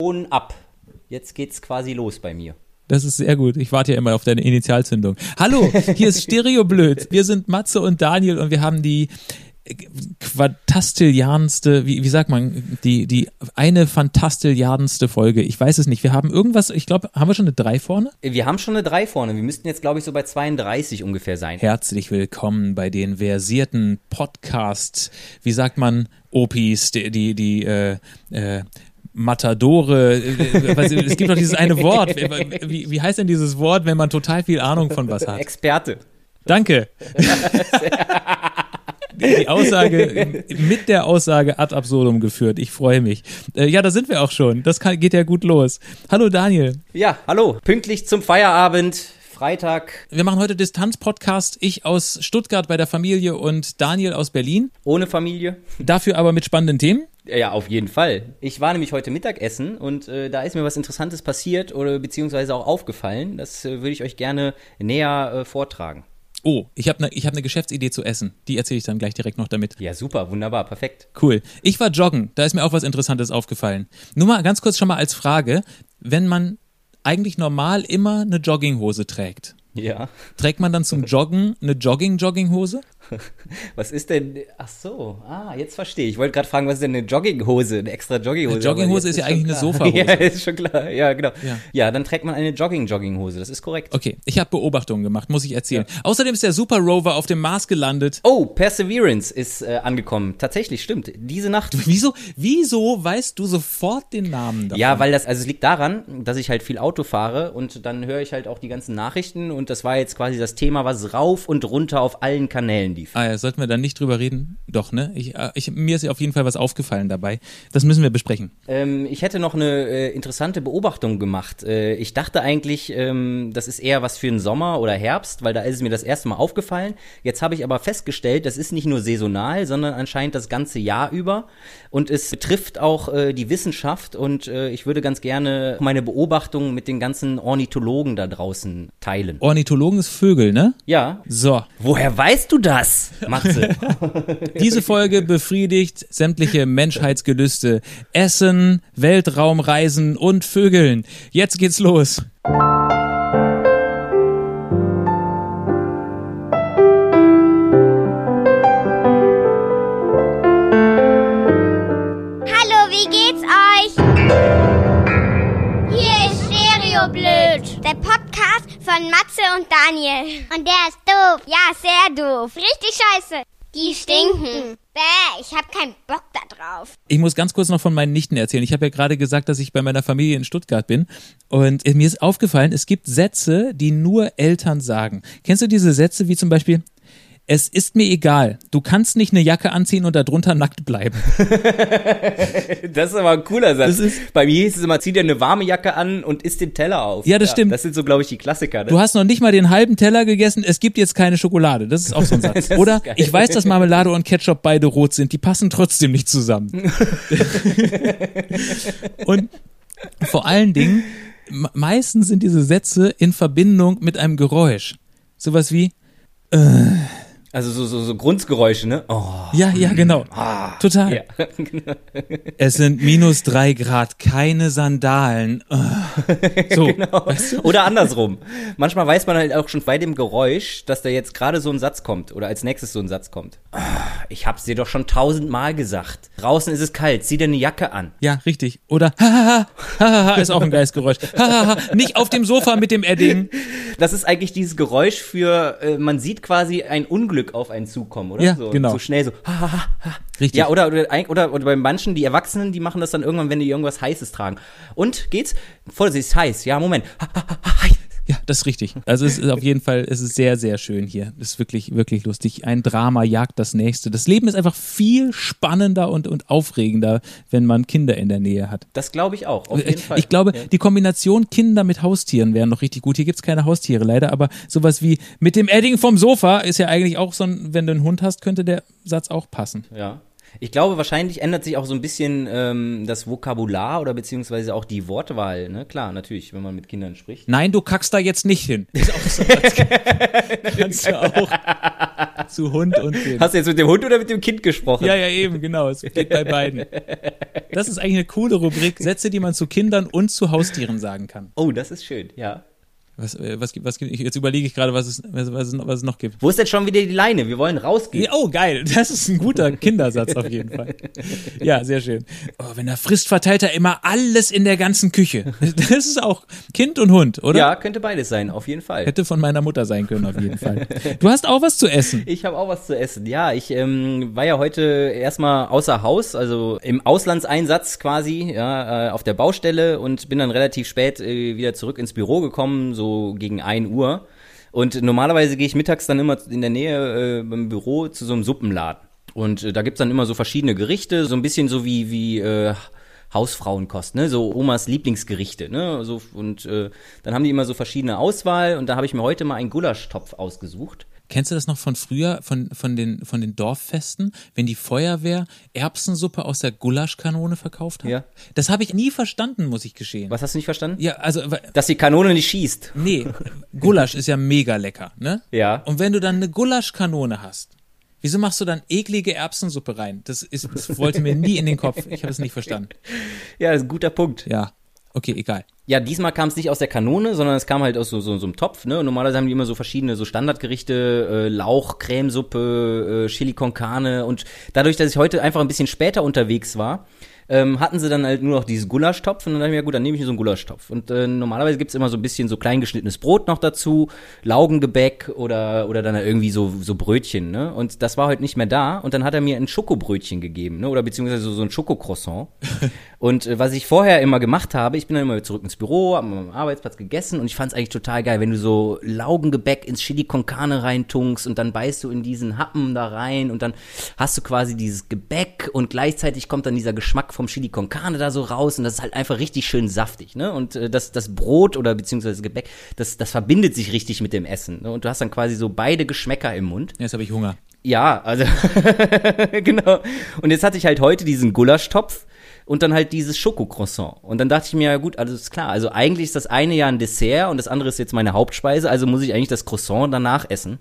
Und ab. Jetzt geht's quasi los bei mir. Das ist sehr gut. Ich warte ja immer auf deine Initialzündung. Hallo, hier ist Stereo Blöd. Wir sind Matze und Daniel und wir haben die quadastilliardenste, wie, wie sagt man, die, die eine fantastilliardenste Folge. Ich weiß es nicht. Wir haben irgendwas, ich glaube, haben wir schon eine 3 vorne? Wir haben schon eine 3 vorne. Wir müssten jetzt, glaube ich, so bei 32 ungefähr sein. Herzlich willkommen bei den versierten Podcast, wie sagt man, Opis, die, die, die äh, äh, Matadore, äh, es gibt doch dieses eine Wort. Wie, wie heißt denn dieses Wort, wenn man total viel Ahnung von was hat? Experte. Danke. die Aussage, mit der Aussage ad absurdum geführt. Ich freue mich. Äh, ja, da sind wir auch schon. Das kann, geht ja gut los. Hallo Daniel. Ja, hallo. Pünktlich zum Feierabend. Freitag. Wir machen heute Distanz-Podcast. Ich aus Stuttgart bei der Familie und Daniel aus Berlin. Ohne Familie. Dafür aber mit spannenden Themen. Ja, auf jeden Fall. Ich war nämlich heute Mittagessen und äh, da ist mir was Interessantes passiert oder beziehungsweise auch aufgefallen. Das äh, würde ich euch gerne näher äh, vortragen. Oh, ich habe eine hab ne Geschäftsidee zu essen. Die erzähle ich dann gleich direkt noch damit. Ja, super, wunderbar, perfekt. Cool. Ich war joggen, da ist mir auch was Interessantes aufgefallen. Nur mal ganz kurz schon mal als Frage, wenn man eigentlich normal immer eine Jogginghose trägt. Ja. Trägt man dann zum Joggen eine Jogging-Jogginghose? Was ist denn? Ach so, ah, jetzt verstehe ich. Ich wollte gerade fragen, was ist denn eine Jogginghose, eine extra Jogginghose? Eine Jogginghose ist ja eigentlich klar. eine Sofahose. ja, ist schon klar. Ja, genau. Ja, ja dann trägt man eine Jogging-Jogginghose. Das ist korrekt. Okay, ich habe Beobachtungen gemacht, muss ich erzählen. Ja. Außerdem ist der Super Rover auf dem Mars gelandet. Oh, Perseverance ist äh, angekommen. Tatsächlich, stimmt. Diese Nacht. Wieso, wieso weißt du sofort den Namen davon? Ja, weil das, also es liegt daran, dass ich halt viel Auto fahre und dann höre ich halt auch die ganzen Nachrichten und das war jetzt quasi das Thema, was rauf und runter auf allen Kanälen lief. Ah ja, sollten wir dann nicht drüber reden? Doch, ne? Ich, äh, ich, mir ist auf jeden Fall was aufgefallen dabei. Das müssen wir besprechen. Ähm, ich hätte noch eine äh, interessante Beobachtung gemacht. Äh, ich dachte eigentlich, ähm, das ist eher was für den Sommer oder Herbst, weil da ist es mir das erste Mal aufgefallen. Jetzt habe ich aber festgestellt, das ist nicht nur saisonal, sondern anscheinend das ganze Jahr über. Und es betrifft auch äh, die Wissenschaft und äh, ich würde ganz gerne meine Beobachtungen mit den ganzen Ornithologen da draußen teilen. Ornithologen ist Vögel, ne? Ja. So. Woher weißt du das, Matze? Diese Folge befriedigt sämtliche Menschheitsgelüste. Essen, Weltraumreisen und Vögeln. Jetzt geht's los. Von Matze und Daniel. Und der ist doof. Ja, sehr doof. Richtig scheiße. Die stinken. Bäh, ich hab keinen Bock da drauf. Ich muss ganz kurz noch von meinen Nichten erzählen. Ich habe ja gerade gesagt, dass ich bei meiner Familie in Stuttgart bin. Und mir ist aufgefallen, es gibt Sätze, die nur Eltern sagen. Kennst du diese Sätze wie zum Beispiel, es ist mir egal. Du kannst nicht eine Jacke anziehen und darunter nackt bleiben. das ist aber ein cooler Satz. Bei mir hieß es immer, zieh dir eine warme Jacke an und isst den Teller auf. Ja, das ja, stimmt. Das sind so, glaube ich, die Klassiker. Ne? Du hast noch nicht mal den halben Teller gegessen, es gibt jetzt keine Schokolade. Das ist auch so ein Satz. Oder ich weiß, dass Marmelade und Ketchup beide rot sind, die passen trotzdem nicht zusammen. und vor allen Dingen, meistens sind diese Sätze in Verbindung mit einem Geräusch. Sowas wie, äh, also so, so, so Grundgeräusche, ne? Oh. Ja, ja, genau. Ah, Total. Ja. es sind minus drei Grad, keine Sandalen. So, genau. weißt du? Oder andersrum. Manchmal weiß man halt auch schon bei dem Geräusch, dass da jetzt gerade so ein Satz kommt oder als nächstes so ein Satz kommt. Ah, ich hab's dir doch schon tausendmal gesagt. Draußen ist es kalt, zieh dir eine Jacke an. Ja, richtig. Oder hahaha, hahaha ist auch ein geiles Geräusch. Hahaha, nicht auf dem Sofa mit dem Edding. Das ist eigentlich dieses Geräusch für, äh, man sieht quasi ein Unglück Unglück auf einen zukommen, oder? Ja, so, genau. So schnell so. Ha, ha, ha. Richtig. Ja, oder, oder, oder, oder bei manchen, die Erwachsenen, die machen das dann irgendwann, wenn die irgendwas Heißes tragen. Und geht's? Vorsicht, ist heiß. Ja, Moment. Ha, ha, ha, heiß. Ja, das ist richtig. Also es ist auf jeden Fall, es ist sehr, sehr schön hier. Es ist wirklich, wirklich lustig. Ein Drama jagt das nächste. Das Leben ist einfach viel spannender und, und aufregender, wenn man Kinder in der Nähe hat. Das glaube ich auch, auf jeden Fall. Ich glaube, ja. die Kombination Kinder mit Haustieren wäre noch richtig gut. Hier gibt's keine Haustiere leider, aber sowas wie mit dem Edding vom Sofa ist ja eigentlich auch so ein, wenn du einen Hund hast, könnte der Satz auch passen. Ja. Ich glaube, wahrscheinlich ändert sich auch so ein bisschen ähm, das Vokabular oder beziehungsweise auch die Wortwahl. Ne? Klar, natürlich, wenn man mit Kindern spricht. Nein, du kackst da jetzt nicht hin. Ist auch so, kannst du auch. zu Hund und Kind. Hast du jetzt mit dem Hund oder mit dem Kind gesprochen? Ja, ja, eben, genau. Es geht bei beiden. Das ist eigentlich eine coole Rubrik. Sätze, die man zu Kindern und zu Haustieren sagen kann. Oh, das ist schön, ja. Was, äh, was, gibt- was, gibt- jetzt überlege ich gerade, was es, was, was, es- was es noch gibt. Wo ist denn schon wieder die Leine? Wir wollen rausgehen. Oh, geil. Das ist ein guter Kindersatz auf jeden Fall. Ja, sehr schön. Oh, wenn er frisst, verteilt er immer alles in der ganzen Küche. Das ist auch Kind und Hund, oder? Ja, könnte beides sein, auf jeden Fall. Hätte von meiner Mutter sein können, auf jeden Fall. Du hast auch was zu essen. Ich habe auch was zu essen. Ja, ich ähm, war ja heute erstmal außer Haus, also im Auslandseinsatz quasi, ja, äh, auf der Baustelle und bin dann relativ spät äh, wieder zurück ins Büro gekommen, so gegen 1 Uhr. Und normalerweise gehe ich mittags dann immer in der Nähe äh, beim Büro zu so einem Suppenladen. Und äh, da gibt's dann immer so verschiedene Gerichte, so ein bisschen so wie, wie äh, Hausfrauenkost, ne? So Omas Lieblingsgerichte, ne? So, und äh, dann haben die immer so verschiedene Auswahl und da habe ich mir heute mal einen Gulaschtopf ausgesucht. Kennst du das noch von früher, von, von, den, von den Dorffesten, wenn die Feuerwehr Erbsensuppe aus der Gulaschkanone verkauft hat? Ja. Das habe ich nie verstanden, muss ich gestehen. Was hast du nicht verstanden? Ja, also, Dass die Kanone nicht schießt. nee, Gulasch ist ja mega lecker, ne? Ja. Und wenn du dann eine Gulaschkanone hast, wieso machst du dann eklige Erbsensuppe rein? Das, ist, das wollte mir nie in den Kopf. Ich habe es nicht verstanden. Ja, das ist ein guter Punkt. Ja, okay, egal. Ja, diesmal kam es nicht aus der Kanone, sondern es kam halt aus so, so, so einem Topf, ne? Normalerweise haben die immer so verschiedene so Standardgerichte, äh, Lauch, Cremesuppe, äh, Chili con Carne und dadurch, dass ich heute einfach ein bisschen später unterwegs war, ähm, hatten sie dann halt nur noch dieses Gulaschtopf und dann dachte ich mir, ja gut, dann nehme ich mir so einen Gulaschtopf. Und äh, normalerweise gibt's immer so ein bisschen so klein geschnittenes Brot noch dazu, Laugengebäck oder, oder dann irgendwie so, so Brötchen, ne? Und das war heute nicht mehr da und dann hat er mir ein Schokobrötchen gegeben, ne? Oder beziehungsweise so, so ein Schokocroissant. und äh, was ich vorher immer gemacht habe, ich bin dann immer zurück ins Büro, habe am Arbeitsplatz gegessen und ich fand's eigentlich total geil, wenn du so Laugengebäck ins Chili con Carne reintunkst und dann beißt du in diesen Happen da rein und dann hast du quasi dieses Gebäck und gleichzeitig kommt dann dieser Geschmack vom Chili con Carne da so raus und das ist halt einfach richtig schön saftig, ne? Und äh, das, das Brot oder beziehungsweise das Gebäck, das, das verbindet sich richtig mit dem Essen, ne? Und du hast dann quasi so beide Geschmäcker im Mund. Jetzt habe ich Hunger. Ja, also genau. Und jetzt hatte ich halt heute diesen Gulaschtopf und dann halt dieses Schokocroissant. Und dann dachte ich mir, ja gut, alles ist klar. Also eigentlich ist das eine ja ein Dessert und das andere ist jetzt meine Hauptspeise, also muss ich eigentlich das Croissant danach essen.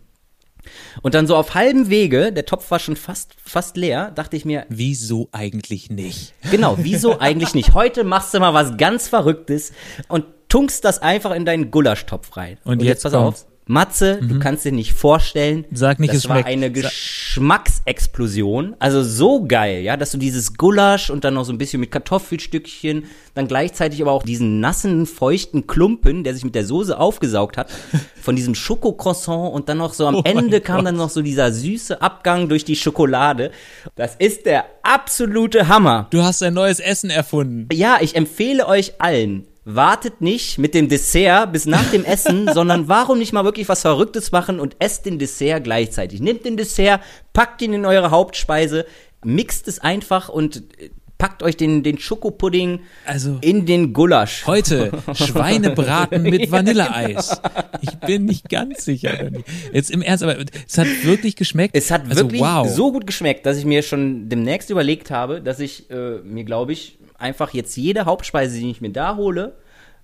Und dann so auf halbem Wege, der Topf war schon fast, fast leer, dachte ich mir, Wieso eigentlich nicht? genau, wieso eigentlich nicht? Heute machst du mal was ganz Verrücktes und tunkst das einfach in deinen Gulaschtopf rein. Und jetzt kommt's. Matze, du kannst dir nicht vorstellen, Sag nicht, das es war schmeckt. eine Geschmacksexplosion. Also so geil, ja, dass du dieses Gulasch und dann noch so ein bisschen mit Kartoffelstückchen, dann gleichzeitig aber auch diesen nassen, feuchten Klumpen, der sich mit der Soße aufgesaugt hat, von diesem Schokocroissant und dann noch so am Oh Ende kam Gott. dann noch so dieser süße Abgang durch die Schokolade. Das ist der absolute Hammer. Du hast ein neues Essen erfunden. Ja, ich empfehle euch allen, wartet nicht mit dem Dessert bis nach dem Essen, sondern warum nicht mal wirklich was Verrücktes machen und esst den Dessert gleichzeitig. Nehmt den Dessert, packt ihn in eure Hauptspeise, mixt es einfach und äh, packt euch den, den Schokopudding Also- in den Gulasch. Heute Schweinebraten mit Vanilleeis. Ich bin nicht ganz sicher. Jetzt im Ernst, aber es hat wirklich geschmeckt. Es hat also, wirklich wow. so gut geschmeckt, dass ich mir schon demnächst überlegt habe, dass ich äh, mir, glaube ich, einfach jetzt jede Hauptspeise, die ich mir da hole,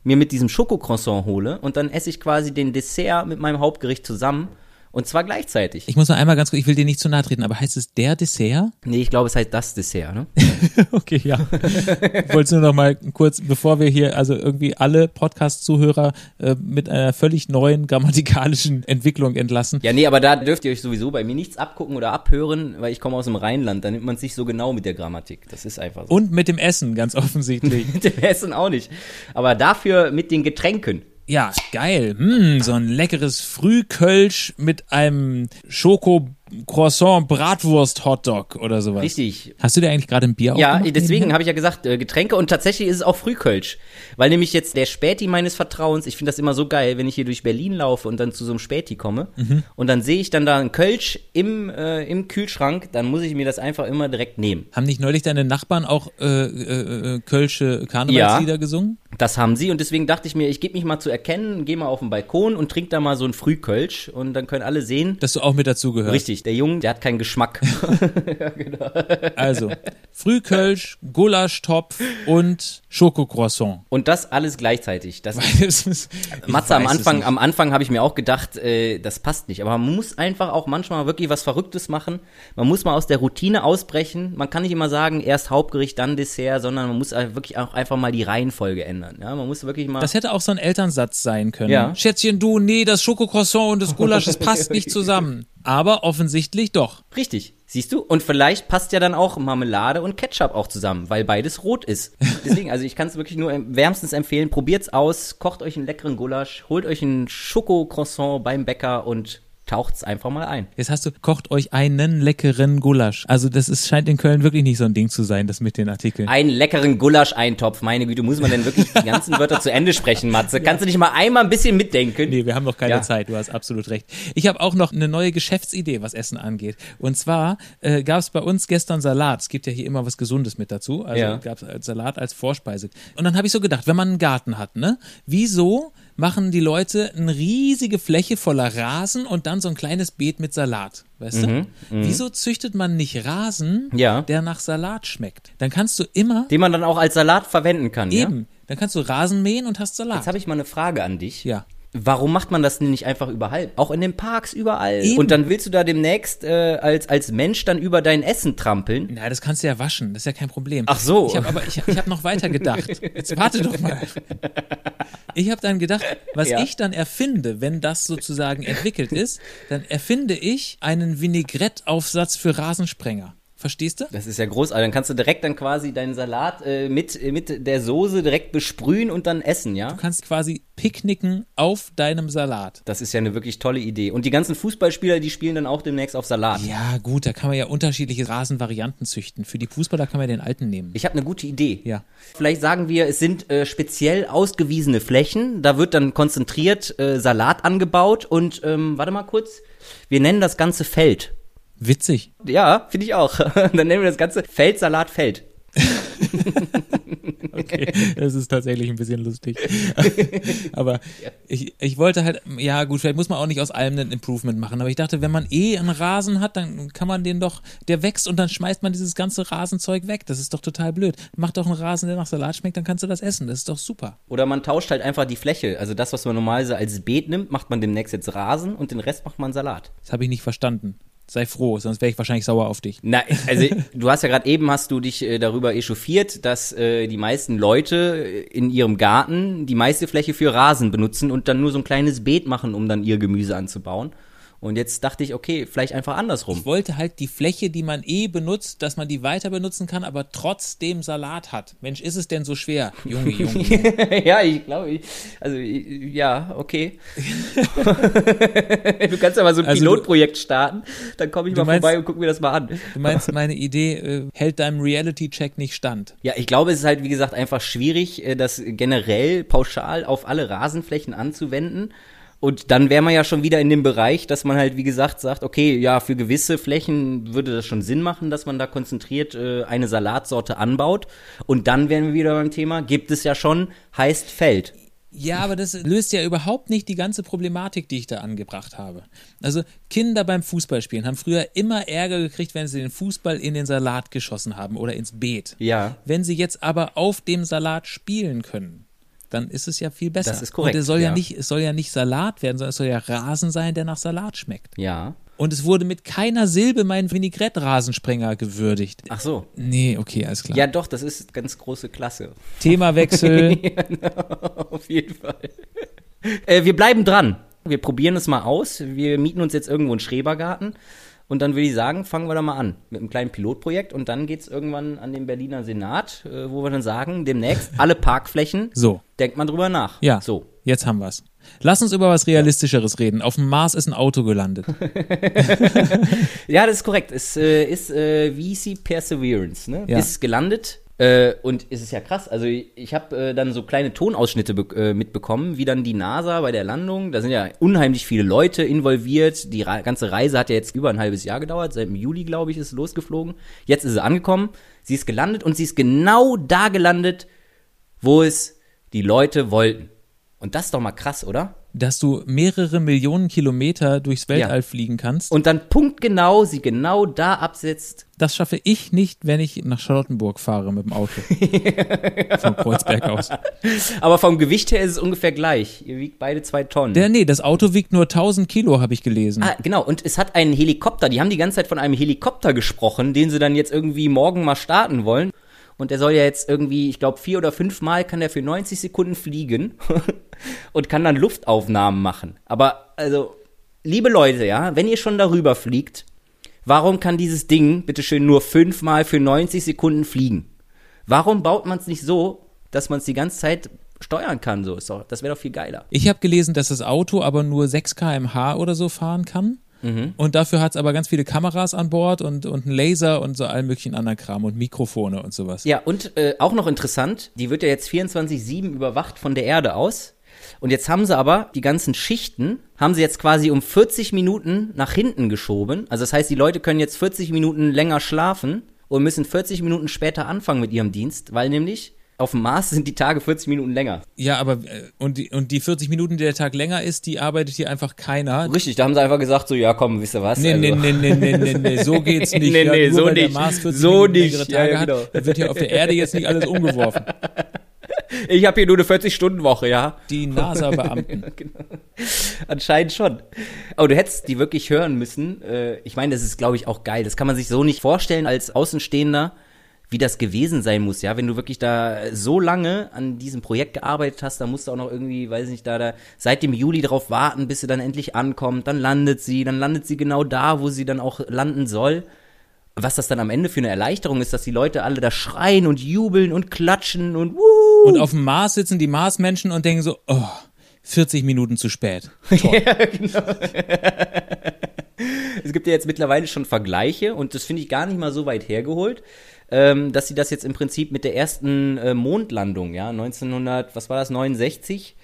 mir mit diesem Schokocroissant hole und dann esse ich quasi den Dessert mit meinem Hauptgericht zusammen und zwar gleichzeitig. Ich muss noch einmal ganz kurz, ich will dir nicht zu nahe treten, aber heißt es der Dessert? nee, ich glaube, es heißt das Dessert, ne? Okay, ja. Ich wollte nur noch mal kurz, bevor wir hier also irgendwie alle Podcast-Zuhörer äh, mit einer völlig neuen grammatikalischen Entwicklung entlassen. Ja, nee, aber da dürft ihr euch sowieso bei mir nichts abgucken oder abhören, weil ich komme aus dem Rheinland, da nimmt man es nicht so genau mit der Grammatik. Das ist einfach so. Und mit dem Essen, ganz offensichtlich. mit dem Essen auch nicht. Aber dafür mit den Getränken. Ja, geil. Hm, so ein leckeres Frühkölsch mit einem Schoko-Croissant-Bratwurst-Hotdog oder sowas. Richtig. Hast du dir eigentlich gerade ein Bier Ja, deswegen habe ich ja gesagt, äh, Getränke und tatsächlich ist es auch Frühkölsch. Weil nämlich jetzt der Späti meines Vertrauens, ich finde das immer so geil, wenn ich hier durch Berlin laufe und dann zu so einem Späti komme Mhm. und dann sehe ich dann da einen Kölsch im, äh, im Kühlschrank, dann muss ich mir das einfach immer direkt nehmen. Haben nicht neulich deine Nachbarn auch äh, äh, äh, Kölsche Karnevalslieder gesungen? Das haben sie und deswegen dachte ich mir, ich gebe mich mal zu erkennen, gehe mal auf den Balkon und trinke da mal so ein Frühkölsch und dann können alle sehen. Dass du auch mit dazugehörst. Richtig, der Junge, der hat keinen Geschmack. Also, Frühkölsch, Gulaschtopf und Schokocroissant. Und das alles gleichzeitig. Das ist- Matze, am Anfang, am Anfang habe ich mir auch gedacht, äh, das passt nicht. Aber man muss einfach auch manchmal wirklich was Verrücktes machen. Man muss mal aus der Routine ausbrechen. Man kann nicht immer sagen, erst Hauptgericht, dann Dessert, sondern man muss wirklich auch einfach mal die Reihenfolge ändern. Ja, man muss wirklich mal. Das hätte auch so ein Elternsatz sein können. Ja. Schätzchen, du, nee, das Schokocroissant und das Gulasch, das passt nicht zusammen. Aber offensichtlich doch. Richtig. Siehst du? Und vielleicht passt ja dann auch Marmelade und Ketchup auch zusammen, weil beides rot ist. Deswegen, also ich kann es wirklich nur wärmstens empfehlen. Probiert's aus, kocht euch einen leckeren Gulasch, holt euch einen Schoko-Croissant beim Bäcker und taucht's einfach mal ein. Jetzt hast du, kocht euch einen leckeren Gulasch. Also das ist, scheint in Köln wirklich nicht so ein Ding zu sein, das mit den Artikeln. Einen leckeren Gulasch-Eintopf. Meine Güte, muss man denn wirklich die ganzen Wörter zu Ende sprechen, Matze? Kannst du nicht mal einmal ein bisschen mitdenken? Nee, wir haben noch keine Ja. Zeit, du hast absolut recht. Ich habe auch noch eine neue Geschäftsidee, was Essen angeht. Und zwar äh, gab es bei uns gestern Salat. Es gibt ja hier immer was Gesundes mit dazu. Also Ja. gab es Salat als Vorspeise. Und dann habe ich so gedacht, wenn man einen Garten hat, ne, wieso machen die Leute eine riesige Fläche voller Rasen und dann so ein kleines Beet mit Salat? Weißt du? Wieso züchtet man nicht Rasen, Mhm, Ja. der nach Salat schmeckt? Dann kannst du immer Den man dann auch als Salat verwenden kann, ja? eben, dann kannst du Rasen mähen und hast Salat. Jetzt habe ich mal eine Frage an dich. ja. Warum macht man das denn nicht einfach überall? Auch in den Parks überall. Eben. Und dann willst du da demnächst äh, als, als Mensch dann über dein Essen trampeln? Na, das kannst du ja waschen, das ist ja kein Problem. Ach so. Ich habe aber ich, ich habe noch weiter gedacht. Jetzt warte doch mal. Ich habe dann gedacht, was Ja. ich dann erfinde, wenn das sozusagen entwickelt ist, dann erfinde ich einen Vinaigrette-Aufsatz für Rasensprenger. Verstehst du? Das ist ja großartig. Dann kannst du direkt dann quasi deinen Salat äh, mit, äh, mit der Soße direkt besprühen und dann essen, ja? Du kannst quasi picknicken auf deinem Salat. Das ist ja eine wirklich tolle Idee. Und die ganzen Fußballspieler, die spielen dann auch demnächst auf Salat. Ja, gut, da kann man ja unterschiedliche Rasenvarianten züchten. Für die Fußballer kann man den alten nehmen. Ich habe eine gute Idee. Ja. Vielleicht sagen wir, es sind äh, speziell ausgewiesene Flächen. Da wird dann konzentriert äh, Salat angebaut und ähm, warte mal kurz. Wir nennen das ganze Feld. Witzig. Ja, finde ich auch. dann nennen wir das ganze Feld Salat Feld. Okay, das ist tatsächlich ein bisschen lustig. aber ich, ich wollte halt, ja gut, vielleicht muss man auch nicht aus allem ein Improvement machen, aber ich dachte, wenn man eh einen Rasen hat, dann kann man den doch, der wächst und dann schmeißt man dieses ganze Rasenzeug weg. Das ist doch total blöd. Mach doch einen Rasen, der nach Salat schmeckt, dann kannst du das essen. Das ist doch super. Oder man tauscht halt einfach die Fläche. Also das, was man normalerweise als Beet nimmt, macht man demnächst jetzt Rasen und den Rest macht man Salat. Das habe ich nicht verstanden. Sei froh, sonst wäre ich wahrscheinlich sauer auf dich. Na, also du hast ja gerade eben hast du dich äh, darüber echauffiert, dass äh, die meisten Leute in ihrem Garten die meiste Fläche für Rasen benutzen und dann nur so ein kleines Beet machen, um dann ihr Gemüse anzubauen. Und jetzt dachte ich, okay, vielleicht einfach andersrum. Ich wollte halt die Fläche, die man eh benutzt, dass man die weiter benutzen kann, aber trotzdem Salat hat. Mensch, ist es denn so schwer? Junge, Junge. ja, ich glaube, ich, also ich, ja, okay. du kannst ja mal so ein Also du- Pilotprojekt starten, dann komme ich Du mal meinst- vorbei und guck mir das mal an. Du meinst, meine Idee äh, hält deinem Reality-Check nicht stand. Ja, ich glaube, es ist halt, wie gesagt, einfach schwierig, äh, das generell pauschal auf alle Rasenflächen anzuwenden. Und dann wäre man ja schon wieder in dem Bereich, dass man halt, wie gesagt, sagt, okay, ja, für gewisse Flächen würde das schon Sinn machen, dass man da konzentriert äh, eine Salatsorte anbaut. Und dann wären wir wieder beim Thema, gibt es ja schon, heißt Feld. Ja, aber das löst ja überhaupt nicht die ganze Problematik, die ich da angebracht habe. Also Kinder beim Fußballspielen haben früher immer Ärger gekriegt, wenn sie den Fußball in den Salat geschossen haben oder ins Beet. Ja. Wenn sie jetzt aber auf dem Salat spielen können, dann ist es ja viel besser. Das ist korrekt, Und es soll ja. ja. nicht, es soll ja nicht Salat werden, sondern es soll ja Rasen sein, der nach Salat schmeckt. Ja. Und es wurde mit keiner Silbe mein Vinaigrette-Rasensprenger gewürdigt. Ach so. Nee, okay, alles klar. Ja, doch, das ist ganz große Klasse. Themawechsel. Auf jeden Fall. Äh, wir bleiben dran. Wir probieren es mal aus. Wir mieten uns jetzt irgendwo einen Schrebergarten. Und dann würde ich sagen, fangen wir da mal an mit einem kleinen Pilotprojekt. Und dann geht's irgendwann an den Berliner Senat, äh, wo wir dann sagen, demnächst alle Parkflächen, So. denkt man drüber nach. Ja, So. jetzt haben wir's. Lass uns über was Realistischeres reden. Auf dem Mars ist ein Auto gelandet. Ja, das ist korrekt. Es äh, ist äh, VC Perseverance, ne? Ja. Ist gelandet. Äh, und es ist ja krass. Also ich, habe äh, dann so kleine Tonausschnitte äh, mitbekommen, wie dann die NASA bei der Landung, da sind ja unheimlich viele Leute involviert. Die Re ganze Reise hat ja jetzt über ein halbes Jahr gedauert. Seit dem Juli, glaube ich, ist es losgeflogen. Jetzt ist sie angekommen. Sie ist gelandet und sie ist genau da gelandet, wo es Die Leute wollten. Und das ist doch mal krass, oder? Dass du mehrere Millionen Kilometer durchs Weltall Ja. fliegen kannst. Und dann punktgenau sie genau da absetzt. Das schaffe ich nicht, wenn ich nach Charlottenburg fahre mit dem Auto. Von Kreuzberg aus. Aber vom Gewicht her ist es ungefähr gleich. Ihr wiegt beide zwei Tonnen. Der, nee, das Auto wiegt nur 1000 Kilo, habe ich gelesen. Ah, genau. Und es hat einen Helikopter. Die haben die ganze Zeit von einem Helikopter gesprochen, den sie dann jetzt irgendwie morgen mal starten wollen. Und der soll ja jetzt irgendwie, ich glaube, vier oder fünf Mal kann der für 90 Sekunden fliegen und kann dann Luftaufnahmen machen. Aber, also, liebe Leute, ja, wenn ihr schon darüber fliegt, warum kann dieses Ding bitteschön nur fünfmal für 90 Sekunden fliegen? Warum baut man es nicht so, dass man es die ganze Zeit steuern kann? So das wäre doch viel geiler. Ich habe gelesen, dass das Auto aber nur 6 km/h oder so fahren kann. Und dafür hat es aber ganz viele Kameras an Bord und, und einen Laser und so allen möglichen anderen Kram und Mikrofone und sowas. Ja, und äh, auch noch interessant, die wird ja jetzt 24-7 überwacht von der Erde aus. Und jetzt haben sie aber die ganzen Schichten, haben sie jetzt quasi um 40 Minuten nach hinten geschoben. Also das heißt, die Leute können jetzt 40 Minuten länger schlafen und müssen 40 Minuten später anfangen mit ihrem Dienst, weil nämlich auf dem Mars sind die Tage 40 Minuten länger. Ja, aber äh, und die, und die 40 Minuten, die der Tag länger ist, die arbeitet hier einfach keiner. Richtig, da haben sie einfach gesagt, so, ja komm, wisst ihr was? Nee, nee, also- nee, nee, nee, nee, nee, so geht's nicht. Nee, ja, nee, so nicht. Mars 40 So Minuten nicht. Tage ja, genau. hat, dann wird hier auf der Erde jetzt nicht alles umgeworfen. Ich habe hier nur eine 40-Stunden-Woche, ja. Die NASA-Beamten. Anscheinend schon. Aber du hättest die wirklich hören müssen. Äh, Ich meine, das ist, glaube ich, auch geil. Das kann man sich so nicht vorstellen als Außenstehender, wie das gewesen sein muss, ja. Wenn du wirklich da so lange an diesem Projekt gearbeitet hast, dann musst du auch noch irgendwie, weiß nicht, da, da seit dem Juli drauf warten, bis sie dann endlich ankommt. Dann landet sie, dann landet sie genau da, wo sie dann auch landen soll. Was das dann am Ende für eine Erleichterung ist, dass die Leute alle da schreien und jubeln und klatschen und wuh. Und auf dem Mars sitzen die Marsmenschen und denken so, oh, 40 Minuten zu spät. Es gibt ja jetzt mittlerweile schon Vergleiche und das finde ich gar nicht mal so weit hergeholt, ähm, dass sie das jetzt im Prinzip mit der ersten äh, Mondlandung, ja, 1900, was war das, 69,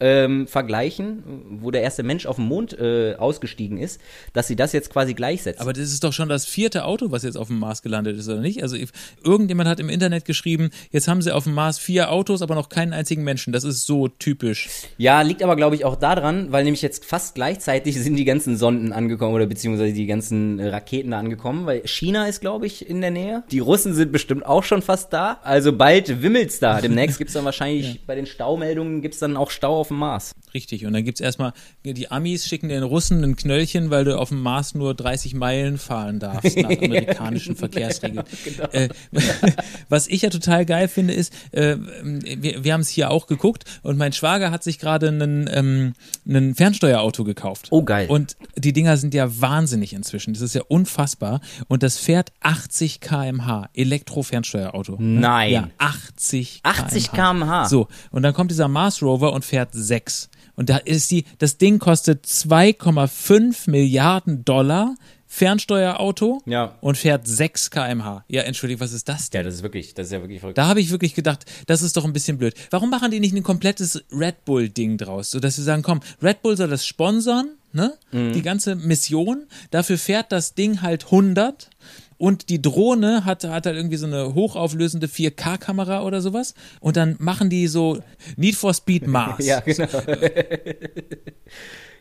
ähm, vergleichen, wo der erste Mensch auf dem Mond äh, ausgestiegen ist, dass sie das jetzt quasi gleichsetzen. Aber das ist doch schon das vierte Auto, was jetzt auf dem Mars gelandet ist, oder nicht? Also irgendjemand hat im Internet geschrieben, jetzt haben sie auf dem Mars vier Autos, aber noch keinen einzigen Menschen. Das ist so typisch. Ja, liegt aber, glaube ich, auch daran, weil nämlich jetzt fast gleichzeitig sind die ganzen Sonden angekommen oder beziehungsweise die ganzen Raketen da angekommen, weil China ist, glaube ich, in der Nähe. Die Russen sind bestimmt auch schon fast da. Also bald wimmelt's da. Demnächst gibt's dann wahrscheinlich bei den Staumeldungen gibt's dann auch Stau auf dem Mars. Richtig. Und dann gibt's erstmal, die Amis schicken den Russen ein Knöllchen, weil du auf dem Mars nur 30 Meilen fahren darfst, nach amerikanischen Verkehrsregeln. äh, was ich ja total geil finde, ist, äh, wir, wir haben es hier auch geguckt und mein Schwager hat sich gerade einen, ähm, einen Fernsteuerauto gekauft. Oh, geil. Und die Dinger sind ja wahnsinnig inzwischen. Das ist ja unfassbar. Und das fährt 80 km/h. Elektro-Fernsteuerauto. ne? Nein. Ja, 80 80 km/h. So. Und dann kommt dieser Mars Rover und fährt 6. Und da ist die, das Ding kostet 2,5 Milliarden Dollar. Fernsteuerauto Ja. und fährt 6 km/h. Ja, entschuldigung, was ist das denn? Ja, das ist wirklich, das ist ja wirklich verrückt. Da habe ich wirklich gedacht, das ist doch ein bisschen blöd. Warum machen die nicht ein komplettes Red Bull-Ding draus? So dass sie sagen, komm, Red Bull soll das sponsern, ne? Die ganze Mission. Dafür fährt das Ding halt 100. Und die Drohne hat, hat halt irgendwie so eine hochauflösende 4K-Kamera oder sowas. Und dann machen die so Need for Speed Mars. Ja, genau.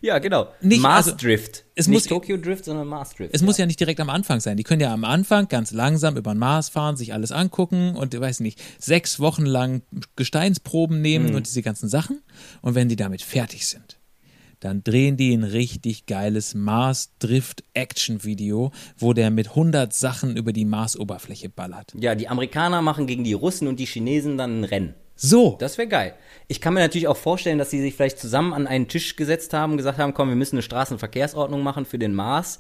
ja, genau. Nicht- Mars also, Drift. es Nicht muss- Tokyo Drift, sondern Mars Drift. Es muss ja nicht direkt am Anfang sein. Die können ja am Anfang ganz langsam über den Mars fahren, sich alles angucken und, weiß nicht, sechs Wochen lang Gesteinsproben nehmen und diese ganzen Sachen. Und wenn die damit fertig sind, dann drehen die ein richtig geiles Mars-Drift-Action-Video, wo der mit 100 Sachen über die Marsoberfläche ballert. Ja, die Amerikaner machen gegen die Russen und die Chinesen dann ein Rennen. So. Das wäre geil. Ich kann mir natürlich auch vorstellen, dass sie sich vielleicht zusammen an einen Tisch gesetzt haben, gesagt haben, komm, wir müssen eine Straßenverkehrsordnung machen für den Mars.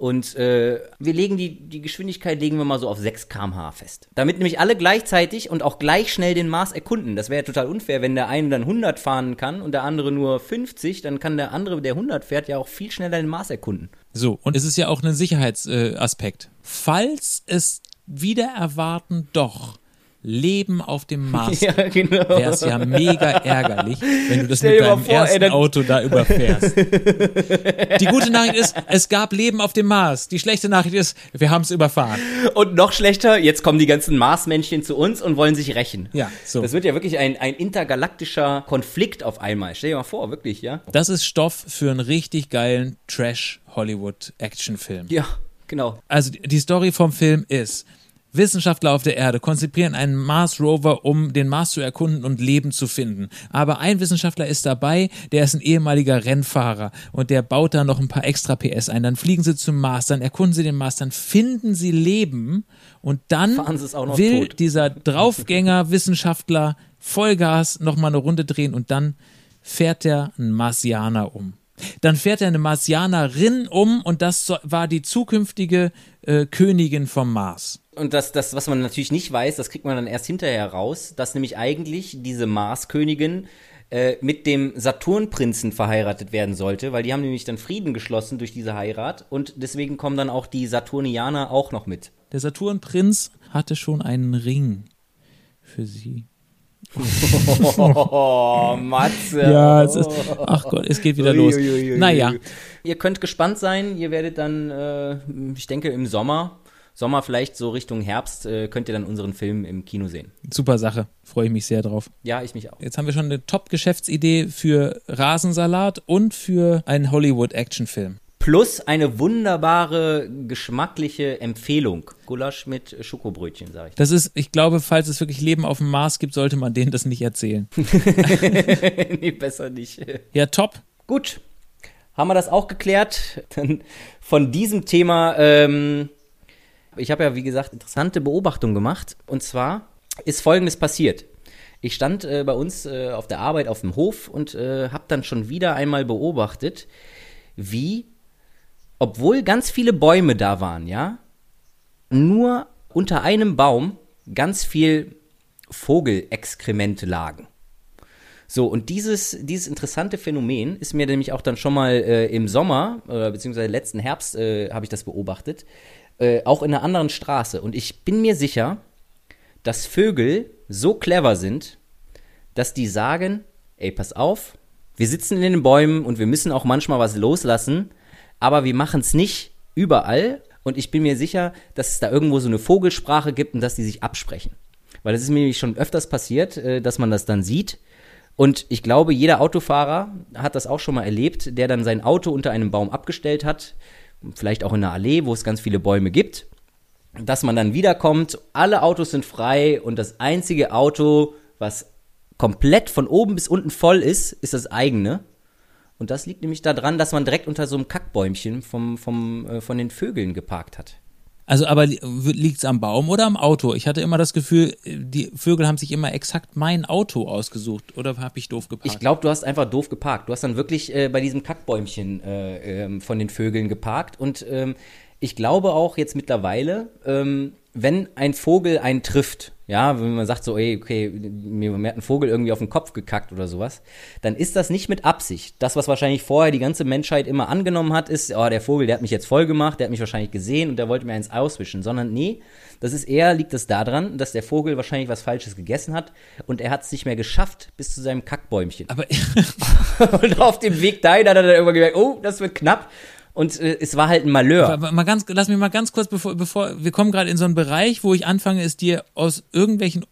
Und äh, wir legen die, die Geschwindigkeit legen wir mal so auf 6 km/h fest. Damit nämlich alle gleichzeitig und auch gleich schnell den Mars erkunden. Das wäre ja total unfair, wenn der eine dann 100 fahren kann und der andere nur 50, dann kann der andere, der 100 fährt, ja auch viel schneller den Mars erkunden. So, und es ist ja auch ein Sicherheitsaspekt. Falls es wieder erwarten doch Leben auf dem Mars Ja, genau. wäre es ja mega ärgerlich, wenn du das Stell mit deinem vor, ey, ersten dann- Auto da überfährst. Die gute Nachricht ist, es gab Leben auf dem Mars. Die schlechte Nachricht ist, wir haben es überfahren. Und noch schlechter, jetzt kommen die ganzen Marsmännchen zu uns und wollen sich rächen. Ja, so. Das wird ja wirklich ein, ein intergalaktischer Konflikt auf einmal. Stell dir mal vor, wirklich, ja? Das ist Stoff für einen richtig geilen Trash-Hollywood-Actionfilm. Ja, genau. Also die Story vom Film ist, Wissenschaftler auf der Erde konzipieren einen Mars Rover, um den Mars zu erkunden und Leben zu finden. Aber ein Wissenschaftler ist dabei, der ist ein ehemaliger Rennfahrer und der baut da noch ein paar extra PS ein. Dann fliegen sie zum Mars, dann erkunden sie den Mars, dann finden sie Leben und dann will tot. dieser Draufgänger Wissenschaftler Vollgas nochmal eine Runde drehen und dann fährt er einen Marsianer um. Dann fährt er eine Marsianerin um und das war die zukünftige äh, Königin vom Mars. Und das, das, was man natürlich nicht weiß, das kriegt man dann erst hinterher raus, dass nämlich eigentlich diese Marskönigin äh, mit dem Saturnprinzen verheiratet werden sollte, weil die haben nämlich dann Frieden geschlossen durch diese Heirat und deswegen kommen dann auch die Saturnianer auch noch mit. Der Saturnprinz hatte schon einen Ring für sie. Oh, Matze. Ja, es ist, ach Gott, es geht wieder los. Uiuiui. Naja, Ihr könnt gespannt sein, ihr werdet dann, äh, ich denke im Sommer, Sommer vielleicht so Richtung Herbst, äh, könnt ihr dann unseren Film im Kino sehen. super Sache. Freue ich mich sehr drauf. Ja, ich mich auch. Jetzt haben wir schon eine Top-Geschäftsidee für Rasensalat und für einen Hollywood-Actionfilm. Plus eine wunderbare, geschmackliche Empfehlung. Gulasch mit Schokobrötchen, sag ich. Das ist, ich glaube, falls es wirklich Leben auf dem Mars gibt, sollte man denen das nicht erzählen. nee, besser nicht. Ja, top. Gut, haben wir das auch geklärt. Dann von diesem Thema, ähm, ich habe ja, wie gesagt, interessante Beobachtungen gemacht. Und zwar ist Folgendes passiert. Ich stand äh, bei uns äh, auf der Arbeit auf dem Hof und äh, habe dann schon wieder einmal beobachtet, wie, obwohl ganz viele Bäume da waren, ja, nur unter einem Baum ganz viel Vogelexkremente lagen. So, und dieses, dieses interessante Phänomen ist mir nämlich auch dann schon mal äh, im Sommer, äh, beziehungsweise letzten Herbst, äh, habe ich das beobachtet, äh, auch in einer anderen Straße. Und ich bin mir sicher, dass Vögel so clever sind, dass die sagen, ey, pass auf, wir sitzen in den Bäumen und wir müssen auch manchmal was loslassen, aber wir machen es nicht überall. Und ich bin mir sicher, dass es da irgendwo so eine Vogelsprache gibt und dass die sich absprechen. Weil das ist mir nämlich schon öfters passiert, äh, dass man das dann sieht. Und ich glaube, jeder Autofahrer hat das auch schon mal erlebt, der dann sein Auto unter einem Baum abgestellt hat, vielleicht auch in einer Allee, wo es ganz viele Bäume gibt, dass man dann wiederkommt, alle Autos sind frei und das einzige Auto, was komplett von oben bis unten voll ist, ist das eigene. Und das liegt nämlich daran, dass man direkt unter so einem Kackbäumchen vom, vom, äh, von den Vögeln geparkt hat. Also, aber liegt es am Baum oder am Auto? Ich hatte immer das Gefühl, die Vögel haben sich immer exakt mein Auto ausgesucht. Oder habe ich doof geparkt? Ich glaube, du hast einfach doof geparkt. Du hast dann wirklich äh, bei diesem Kackbäumchen äh, ähm, von den Vögeln geparkt. Und ähm, ich glaube auch jetzt mittlerweile, ähm, wenn ein Vogel einen trifft, ja, wenn man sagt so, ey, okay, mir, mir hat ein Vogel irgendwie auf den Kopf gekackt oder sowas, dann ist das nicht mit Absicht. Das, was wahrscheinlich vorher die ganze Menschheit immer angenommen hat, ist, oh, der Vogel, der hat mich jetzt voll gemacht, der hat mich wahrscheinlich gesehen und der wollte mir eins auswischen. Sondern nee, das ist eher, liegt es daran, dass der Vogel wahrscheinlich was Falsches gegessen hat und er hat es nicht mehr geschafft bis zu seinem Kackbäumchen. aber Und auf dem Weg dahin hat er dann irgendwann gemerkt, oh, das wird knapp. Und äh, es war halt ein Malheur. Mal ganz, lass mich mal ganz kurz, bevor, bevor wir kommen gerade in so einen Bereich, wo ich anfange, es dir aus irgendwelchen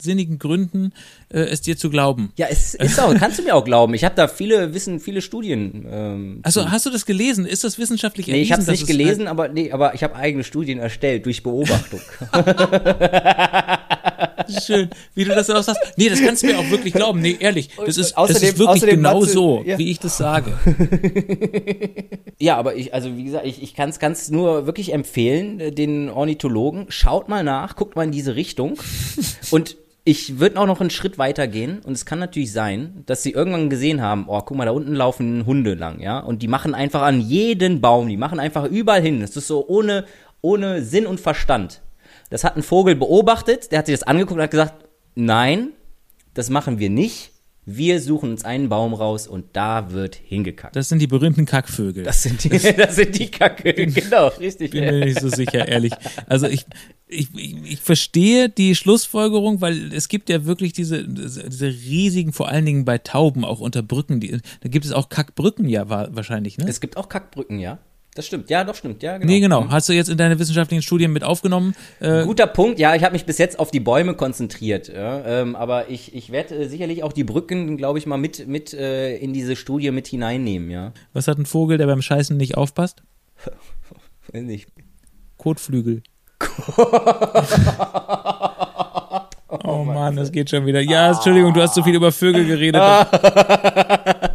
unsinnigen Gründen äh, es dir zu glauben. Ja, es ist auch, kannst du mir auch glauben. Ich habe da viele Wissen, viele Studien. Ähm, Also hast du das gelesen? Ist das wissenschaftlich nee, ich habe es nicht gelesen, aber nee, aber ich habe eigene Studien erstellt durch Beobachtung. Äh, schön, wie du das auch sagst. Nee, das kannst du mir auch wirklich glauben. Nee, ehrlich, das ist, das außerdem- ist wirklich genau Matze- so, ja. wie ich das sage. ja, aber ich, also wie gesagt, ich, ich kann es nur wirklich empfehlen, äh, den Ornithologen, schaut mal nach, guckt mal in diese Richtung und ich würde auch noch einen Schritt weiter gehen und es kann natürlich sein, dass sie irgendwann gesehen haben, oh, guck mal, da unten laufen Hunde lang, ja, und die machen einfach an jeden Baum, die machen einfach überall hin. Das ist so ohne, ohne Sinn und Verstand. Das hat ein Vogel beobachtet, der hat sich das angeguckt und hat gesagt, nein, das machen wir nicht. Wir suchen uns einen Baum raus und da wird hingekackt. Das sind die berühmten Kackvögel. Das sind die, das sind die Kacke. Genau, richtig. bin mir nicht so sicher, ehrlich. Also ich, ich, ich, verstehe die Schlussfolgerung, weil es gibt ja wirklich diese, diese riesigen, vor allen Dingen bei Tauben, auch unter Brücken, die, da gibt es auch Kackbrücken ja wa- wahrscheinlich, ne? Es gibt auch Kackbrücken, ja. Das stimmt. Ja, doch stimmt. Ja, genau. nee, genau. Hast du jetzt in deine wissenschaftlichen Studien mit aufgenommen? Äh, Guter Punkt. Ja, ich habe mich bis jetzt auf die Bäume konzentriert. Ja, ähm, aber ich, ich werde äh, sicherlich auch die Brücken, glaube ich, mal mit, mit äh, in diese Studie mit hineinnehmen, ja. was hat ein Vogel, der beim Scheißen nicht aufpasst? Weiß nicht. Kotflügel. Oh Mann, das geht schon wieder. Ja, Entschuldigung, du hast zu viel über Vögel geredet.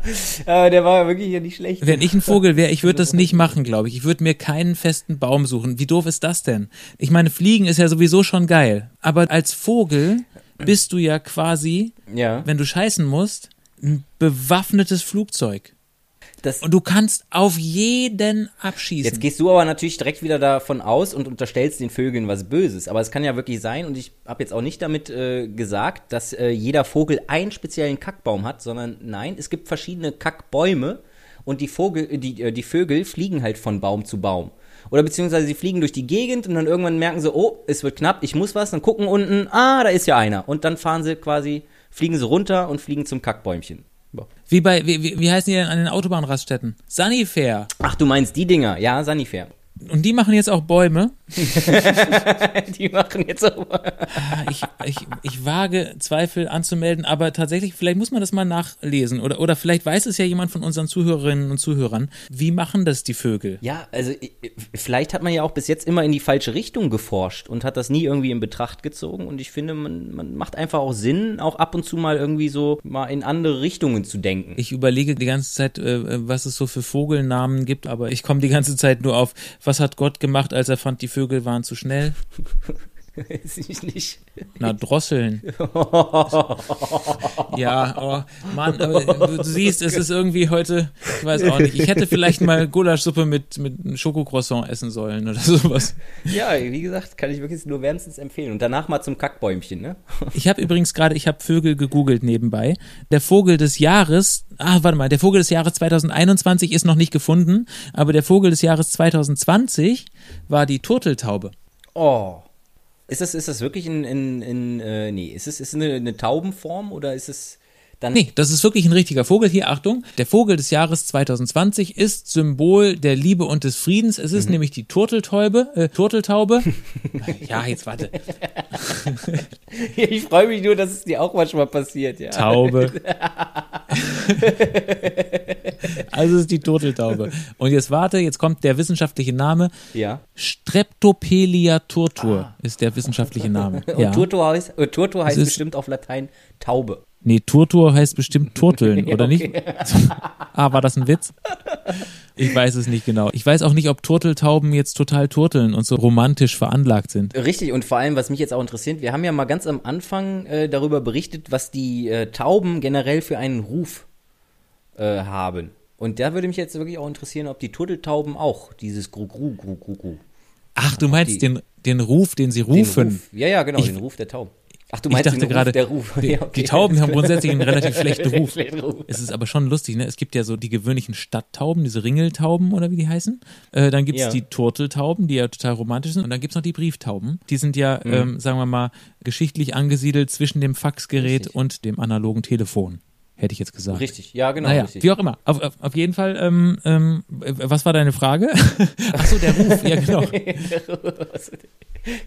Äh, der war wirklich ja nicht schlecht. Wenn ich ein Vogel wäre, ich würde das nicht machen, glaube ich. Ich würde mir keinen festen Baum suchen. Wie doof ist das denn? Ich meine, Fliegen ist ja sowieso schon geil. Aber als Vogel bist du ja quasi, Ja. wenn du scheißen musst, ein bewaffnetes Flugzeug. Das, Und du kannst auf jeden abschießen. Jetzt gehst du aber natürlich direkt wieder davon aus und unterstellst den Vögeln was Böses. Aber es kann ja wirklich sein, und ich habe jetzt auch nicht damit äh, gesagt, dass äh, jeder Vogel einen speziellen Kackbaum hat, sondern nein, es gibt verschiedene Kackbäume und die, Vogel, äh, die, äh, die Vögel fliegen halt von Baum zu Baum. Oder beziehungsweise sie fliegen durch die Gegend und dann irgendwann merken sie, oh, es wird knapp, ich muss was, dann gucken unten, ah, da ist ja einer. Und dann fahren sie quasi, fliegen sie runter und fliegen zum Kackbäumchen. Wie bei, wie, wie wie heißen die denn an den Autobahnraststätten? Sanifair. Ach, du meinst die Dinger, ja, Sanifair. Und die machen jetzt auch Bäume. die machen jetzt. Ah, Ich, ich, ich wage Zweifel anzumelden, aber tatsächlich, vielleicht muss man das mal nachlesen. Oder, oder vielleicht weiß es ja jemand von unseren Zuhörerinnen und Zuhörern. Wie machen das die Vögel? Ja, also i- vielleicht hat man ja auch bis jetzt immer in die falsche Richtung geforscht und hat das nie irgendwie in Betracht gezogen. Und ich finde, man, man macht einfach auch Sinn, auch ab und zu mal irgendwie so mal in andere Richtungen zu denken. Ich überlege die ganze Zeit, äh, was es so für Vogelnamen gibt, aber ich komme die ganze Zeit nur auf, was hat Gott gemacht, als er fand, die Vögel waren zu schnell? Weiß ich nicht. Na, Drosseln. ja, oh, Mann, du siehst, es ist irgendwie heute, ich weiß auch nicht, ich hätte vielleicht mal Gulaschsuppe mit, mit Schokocroissant essen sollen oder sowas. Ja, wie gesagt, kann ich wirklich nur wärmstens empfehlen. Und danach mal zum Kackbäumchen, ne? Ich habe übrigens gerade, ich habe Vögel gegoogelt nebenbei. Der Vogel des Jahres, ah, warte mal, der Vogel des Jahres 2021 ist noch nicht gefunden, aber der Vogel des Jahres 2020 war die Turteltaube. Oh. Ist das, ist das wirklich in, in, in äh, nee, ist es, ist eine, eine Taubenform oder ist es dann. Nee, das ist wirklich ein richtiger Vogel. Hier, Achtung, der Vogel des Jahres 2020 ist Symbol der Liebe und des Friedens. Es ist nämlich die Turteltaube, äh, Turteltaube. ja, jetzt warte. Ich freue mich nur, dass es dir auch manchmal passiert, ja. Taube. also es ist die Turteltaube. Und jetzt warte, jetzt kommt der wissenschaftliche Name. Ja. Streptopelia turtur ist der wissenschaftliche Name. Und Ja. Turtur heißt, äh, Turtur heißt bestimmt auf Latein Taube. Nee, Turtur heißt bestimmt Turteln, oder nicht? ah, war das ein Witz? Ich weiß es nicht genau. Ich weiß auch nicht, ob Turteltauben jetzt total turteln und so romantisch veranlagt sind. Richtig, und vor allem, was mich jetzt auch interessiert, wir haben ja mal ganz am Anfang äh, darüber berichtet, was die äh, Tauben generell für einen Ruf äh, haben. Und da würde mich jetzt wirklich auch interessieren, ob die Turteltauben auch dieses Gru-Gru, Gru-Gru-Gru. Ach, du meinst die- den, den Ruf, den sie Den rufen. Ruf. Ja, ja, genau, Ich- den Ruf der Tauben. Ach, du Ich meinst dachte den gerade, der Ruf. Die, Ja, okay. die Tauben haben grundsätzlich einen relativ schlechten Ruf. Schlechten Ruf. Es ist aber schon lustig, ne? Es gibt ja so die gewöhnlichen Stadttauben, diese Ringeltauben oder wie die heißen. Äh, dann gibt's Ja. die Turteltauben, die ja total romantisch sind. Und dann gibt's noch die Brieftauben. Die sind ja, Mhm. ähm, sagen wir mal, geschichtlich angesiedelt zwischen dem Faxgerät Richtig. und dem analogen Telefon. Hätte ich jetzt gesagt. Richtig, ja, genau. Naja, richtig. wie auch immer. Auf, auf, auf jeden Fall, ähm, ähm, äh, was war deine Frage? Ach so, der Ruf, ja genau.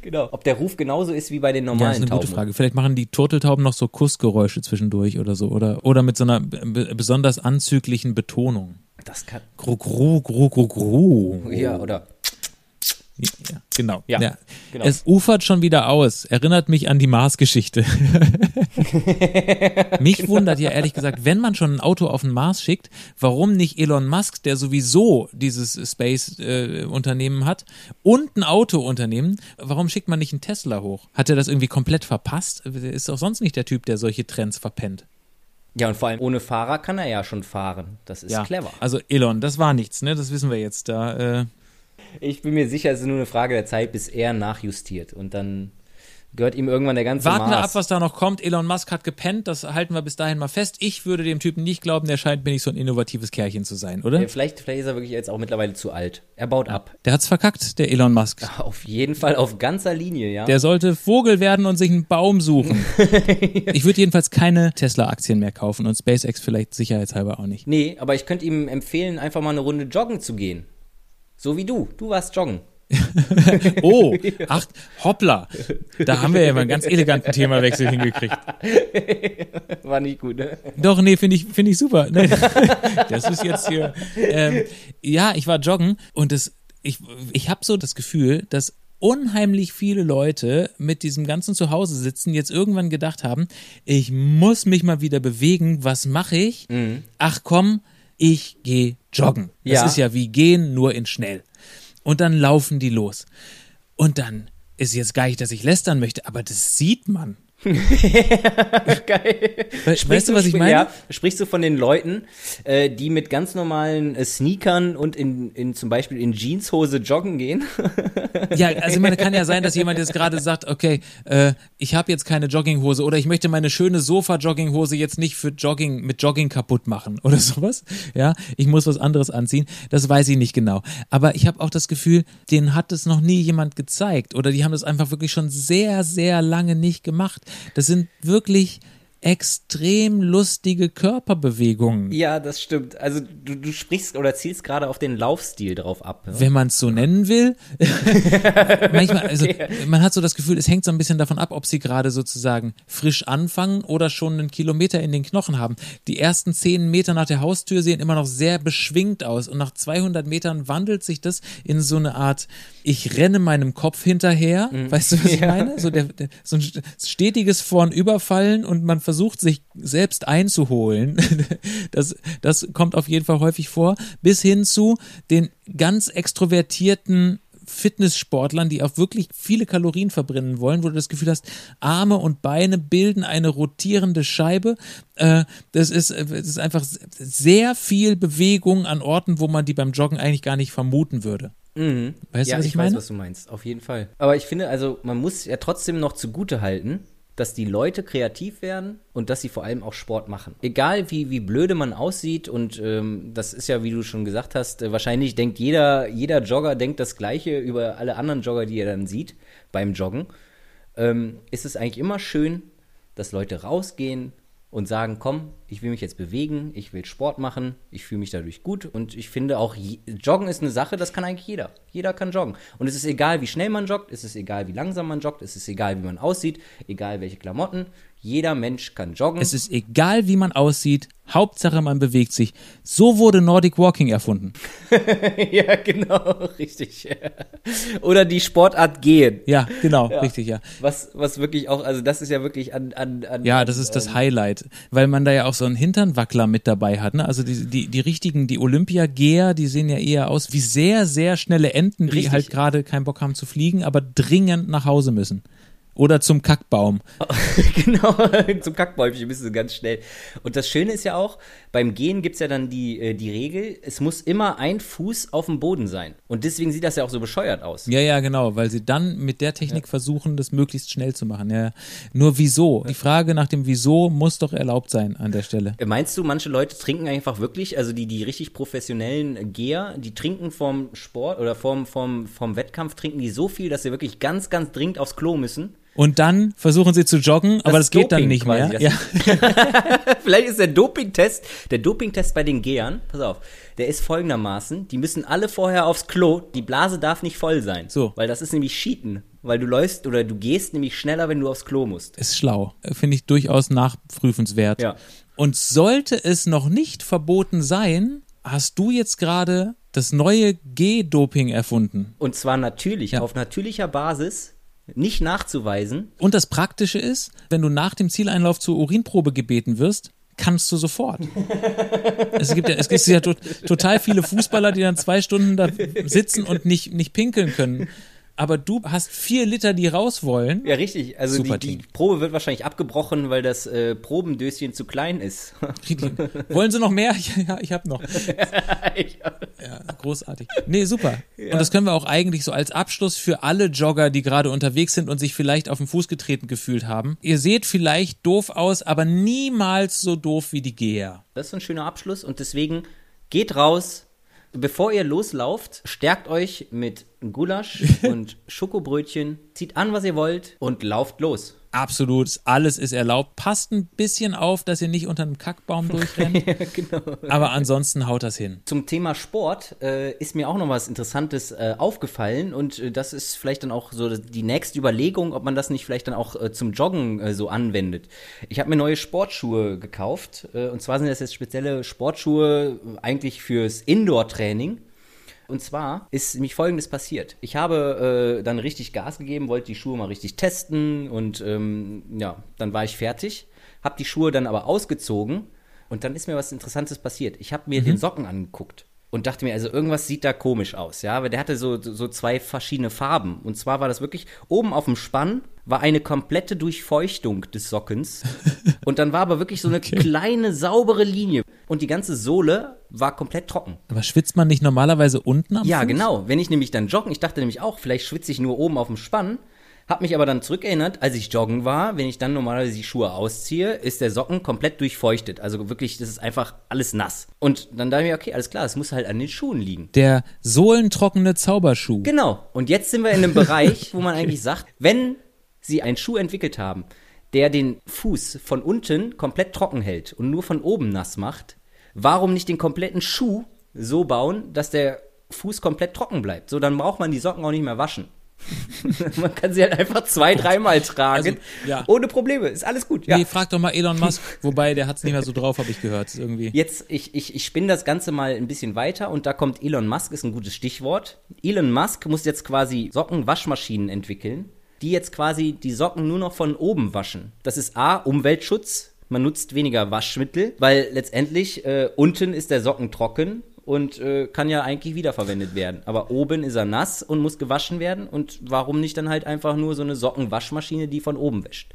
genau. Ob der Ruf genauso ist wie bei den Ja, normalen ist eine Tauben. gute Frage. Vielleicht machen die Turteltauben noch so Kussgeräusche zwischendurch oder so. Oder, oder mit so einer be besonders anzüglichen Betonung. Das kann. Gru, gru, gru, gru, gru. Ja, oder? Ja, genau. Ja, genau. Es ufert schon wieder aus. Erinnert mich an die Mars-Geschichte. mich wundert ja ehrlich gesagt, wenn man schon ein Auto auf den Mars schickt, warum nicht Elon Musk, der sowieso dieses Space-Unternehmen hat, und ein Autounternehmen, warum schickt man nicht einen Tesla hoch? Hat er das irgendwie komplett verpasst? Er Ist doch sonst nicht der Typ, der solche Trends verpennt. Ja, und vor allem ohne Fahrer kann er ja schon fahren. Das ist ja, clever. Also Elon, das war nichts, ne? Das wissen wir jetzt. Da, äh, Ich bin mir sicher, es ist nur eine Frage der Zeit, bis er nachjustiert und dann gehört ihm irgendwann der ganze Warten wir ab, was da noch kommt. Elon Musk hat gepennt, das halten wir bis dahin mal fest. Ich würde dem Typen nicht glauben, der scheint mir nicht so ein innovatives Kerlchen zu sein, oder? Ja, vielleicht, vielleicht ist er wirklich jetzt auch mittlerweile zu alt. Er baut ab. Der hat's verkackt, der Elon Musk. Auf jeden Fall auf ganzer Linie, ja. Der sollte Vogel werden und sich einen Baum suchen. ich würde jedenfalls keine Tesla-Aktien mehr kaufen und SpaceX vielleicht sicherheitshalber auch nicht. nee, aber ich könnte ihm empfehlen, einfach mal eine Runde joggen zu gehen. So wie du. Du warst joggen. Oh, ach, hoppla. Da haben wir ja mal einen ganz eleganten Themawechsel hingekriegt. War nicht gut, ne? Doch, nee, finde ich, finde ich super. Nee, das ist jetzt hier. Ähm, ja, ich war joggen und das, ich, ich habe so das Gefühl, dass unheimlich viele Leute mit diesem ganzen Zuhause sitzen jetzt irgendwann gedacht haben, ich muss mich mal wieder bewegen. Was mache ich? Ach komm, ich gehe joggen. Das Ja. ist ja wie gehen, nur in schnell. Und dann laufen die los. Und dann ist jetzt gar nicht, dass ich lästern möchte, aber das sieht man. Geil. Weißt du, was ich meine? Ja, sprichst du von den Leuten, äh, die mit ganz normalen äh, Sneakern und in, in zum Beispiel in Jeanshose joggen gehen? Ja, also ich meine, kann ja sein, dass jemand jetzt gerade sagt, okay, äh, ich habe jetzt keine Jogginghose oder ich möchte meine schöne Sofa-Jogginghose jetzt nicht für Jogging mit Jogging kaputt machen oder sowas. Ja, ich muss was anderes anziehen. Das weiß ich nicht genau. Aber ich habe auch das Gefühl, denen hat es noch nie jemand gezeigt oder die haben das einfach wirklich schon sehr, sehr lange nicht gemacht. Das sind wirklich extrem lustige Körperbewegungen. ja, das stimmt. Also du, du sprichst oder zielst gerade auf den Laufstil drauf ab. Ne? wenn man es so nennen will. Manchmal, also man hat so das Gefühl, es hängt so ein bisschen davon ab, ob sie gerade sozusagen frisch anfangen oder schon einen Kilometer in den Knochen haben. Die ersten zehn Meter nach der Haustür sehen immer noch sehr beschwingt aus und nach 200 Metern wandelt sich das in so eine Art, ich renne meinem Kopf hinterher. Weißt du, was ich meine? So, der, der, so ein stetiges Vorn-Überfallen und man versucht sich selbst einzuholen. Das, das kommt auf jeden Fall häufig vor. Bis hin zu den ganz extrovertierten Fitnesssportlern, die auch wirklich viele Kalorien verbrennen wollen, wo du das Gefühl hast, Arme und Beine bilden eine rotierende Scheibe. Äh, das, ist, äh, das ist einfach sehr viel Bewegung an Orten, wo man die beim Joggen eigentlich gar nicht vermuten würde. Weißt ja, du, was ich, ich, weiß, meine? was du meinst. Auf jeden Fall. Aber ich finde, also man muss ja trotzdem noch zugute halten, dass die Leute kreativ werden und dass sie vor allem auch Sport machen. Egal wie, wie blöde man aussieht und ähm, das ist ja, wie du schon gesagt hast, äh, wahrscheinlich denkt jeder, jeder Jogger denkt das Gleiche über alle anderen Jogger, die er dann sieht beim Joggen. Ähm, ist es eigentlich immer schön, dass Leute rausgehen und sagen, komm, ich will mich jetzt bewegen, ich will Sport machen, ich fühle mich dadurch gut und ich finde auch, Joggen ist eine Sache, das kann eigentlich jeder. Jeder kann joggen. Und es ist egal, wie schnell man joggt, es ist egal, wie langsam man joggt, es ist egal, wie man aussieht, egal welche Klamotten. Jeder Mensch kann joggen. Es ist egal, wie man aussieht, Hauptsache man bewegt sich. So wurde Nordic Walking erfunden. ja, genau, richtig. Oder die Sportart gehen. Ja, genau, richtig, ja. Was, was wirklich auch, also das ist ja wirklich an, an, an Ja, das ist das Highlight, weil man da ja auch so einen Hinternwackler mit dabei hat. Ne? Also die, die, die richtigen, die Olympiageher, die sehen ja eher aus wie sehr, sehr schnelle Enten, die Richtig. halt gerade keinen Bock haben zu fliegen, aber dringend nach Hause müssen. Oder zum Kackbaum. genau, zum Kackbäumchen bist du ganz schnell. Und das Schöne ist ja auch, beim Gehen gibt's ja dann die, äh, die Regel, es muss immer ein Fuß auf dem Boden sein. Und deswegen sieht das ja auch so bescheuert aus. Ja, ja, genau, weil sie dann mit der Technik versuchen, das möglichst schnell zu machen. Ja. Nur wieso? Die Frage nach dem Wieso muss doch erlaubt sein an der Stelle. Meinst du, manche Leute trinken einfach wirklich, also die, die richtig professionellen Geher, die trinken vom Sport oder vom, vom, vom Wettkampf, trinken die so viel, dass sie wirklich ganz, ganz dringend aufs Klo müssen? Und dann versuchen sie zu joggen, aber das geht dann nicht mehr. quasi, Ja. Vielleicht ist der Dopingtest, der Dopingtest bei den Gehern, pass auf, der ist folgendermaßen, die müssen alle vorher aufs Klo, die Blase darf nicht voll sein. So. Weil das ist nämlich Cheaten, weil du läufst oder du gehst nämlich schneller, wenn du aufs Klo musst. Ist schlau. Finde ich durchaus nachprüfenswert. Ja. Und sollte es noch nicht verboten sein, hast du jetzt gerade das neue G-Doping erfunden. Und zwar natürlich, Ja. auf natürlicher Basis, nicht nachzuweisen. Und das Praktische ist, wenn du nach dem Zieleinlauf zur Urinprobe gebeten wirst, kannst du sofort. es gibt ja, es gibt ja to total viele Fußballer, die dann zwei Stunden da sitzen und nicht, nicht pinkeln können. Aber du hast vier Liter, die raus wollen. Ja, richtig. Also die, die. Probe wird wahrscheinlich abgebrochen, weil das äh, Probendöschen zu klein ist. Wollen sie noch mehr? Ja, ich habe noch. Ja, großartig. Nee, super. Und das können wir auch eigentlich so als Abschluss für alle Jogger, die gerade unterwegs sind und sich vielleicht auf den Fuß getreten gefühlt haben. Ihr seht vielleicht doof aus, aber niemals so doof wie die Geher. Das ist ein schöner Abschluss und deswegen geht raus. Bevor ihr loslauft, stärkt euch mit Gulasch und Schokobrötchen, zieht an, was ihr wollt und lauft los. Absolut, alles ist erlaubt. Passt ein bisschen auf, dass ihr nicht unter einem Kackbaum durchrennt. genau. Aber ansonsten haut das hin. Zum Thema Sport äh, ist mir auch noch was Interessantes äh, aufgefallen und äh, das ist vielleicht dann auch so die nächste Überlegung, ob man das nicht vielleicht dann auch äh, zum Joggen äh, so anwendet. Ich habe mir neue Sportschuhe gekauft äh, und zwar sind das jetzt spezielle Sportschuhe eigentlich fürs Indoor-Training. Und zwar ist nämlich folgendes passiert. Ich habe äh, dann richtig Gas gegeben, wollte die Schuhe mal richtig testen und ähm, ja, dann war ich fertig, habe die Schuhe dann aber ausgezogen und dann ist mir was Interessantes passiert. Ich habe mir den Socken angeguckt und dachte mir, also irgendwas sieht da komisch aus, ja, weil der hatte so, so zwei verschiedene Farben. Und zwar war das wirklich, oben auf dem Spann war eine komplette Durchfeuchtung des Sockens. und dann war aber wirklich so eine kleine, saubere Linie. Und die ganze Sohle war komplett trocken. Aber schwitzt man nicht normalerweise unten am Ja, Fuß? genau. Wenn ich nämlich dann joggen, ich dachte nämlich auch, vielleicht schwitze ich nur oben auf dem Spann. Hab mich aber dann zurückerinnert, als ich joggen war, wenn ich dann normalerweise die Schuhe ausziehe, ist der Socken komplett durchfeuchtet. Also wirklich, das ist einfach alles nass. Und dann dachte ich mir, okay, alles klar, es muss halt an den Schuhen liegen. Der sohlentrockene Zauberschuh. Genau. Und jetzt sind wir in einem Bereich, wo man eigentlich sagt, wenn sie einen Schuh entwickelt haben, der den Fuß von unten komplett trocken hält und nur von oben nass macht, warum nicht den kompletten Schuh so bauen, dass der Fuß komplett trocken bleibt? So, dann braucht man die Socken auch nicht mehr waschen. man kann sie halt einfach zwei, dreimal tragen. Also, ja. Ohne Probleme. Ist alles gut. Ja. Nee, frag doch mal Elon Musk. Wobei, der hat's nicht mehr so drauf, habe ich gehört. Irgendwie. Jetzt, ich, ich, ich spinne das Ganze mal ein bisschen weiter und da kommt Elon Musk, ist ein gutes Stichwort. Elon Musk muss jetzt quasi Sockenwaschmaschinen entwickeln, die jetzt quasi die Socken nur noch von oben waschen. Das ist A, Umweltschutz. Man nutzt weniger Waschmittel, weil letztendlich äh, unten ist der Socken trocken und äh, kann ja eigentlich wiederverwendet werden. Aber oben ist er nass und muss gewaschen werden. Und warum nicht dann halt einfach nur so eine Sockenwaschmaschine, die von oben wäscht?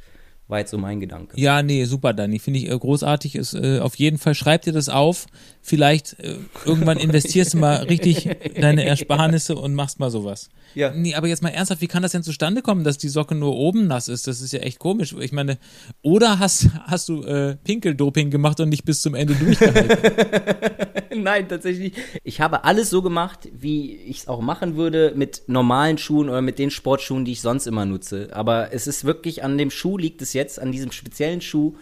War jetzt so mein Gedanke. Ja, nee, super, Dani. Finde ich äh, großartig. Ist, äh, auf jeden Fall schreib dir das auf. Vielleicht äh, irgendwann investierst du mal richtig deine Ersparnisse und machst mal sowas. Ja. Nee, aber jetzt mal ernsthaft, wie kann das denn zustande kommen, dass die Socke nur oben nass ist? Das ist ja echt komisch. Ich meine, oder hast, hast du äh, Pinkeldoping gemacht und nicht bis zum Ende durchgehalten? Nein, tatsächlich. Ich habe alles so gemacht, wie ich es auch machen würde mit normalen Schuhen oder mit den Sportschuhen, die ich sonst immer nutze. Aber es ist wirklich an dem Schuh liegt es jetzt, an diesem speziellen Schuh,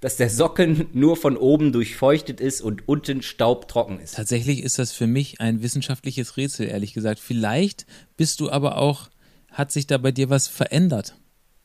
dass der Socken nur von oben durchfeuchtet ist und unten staubtrocken ist. Tatsächlich ist das für mich ein wissenschaftliches Rätsel, ehrlich gesagt. Vielleicht bist du aber auch, hat sich da bei dir was verändert?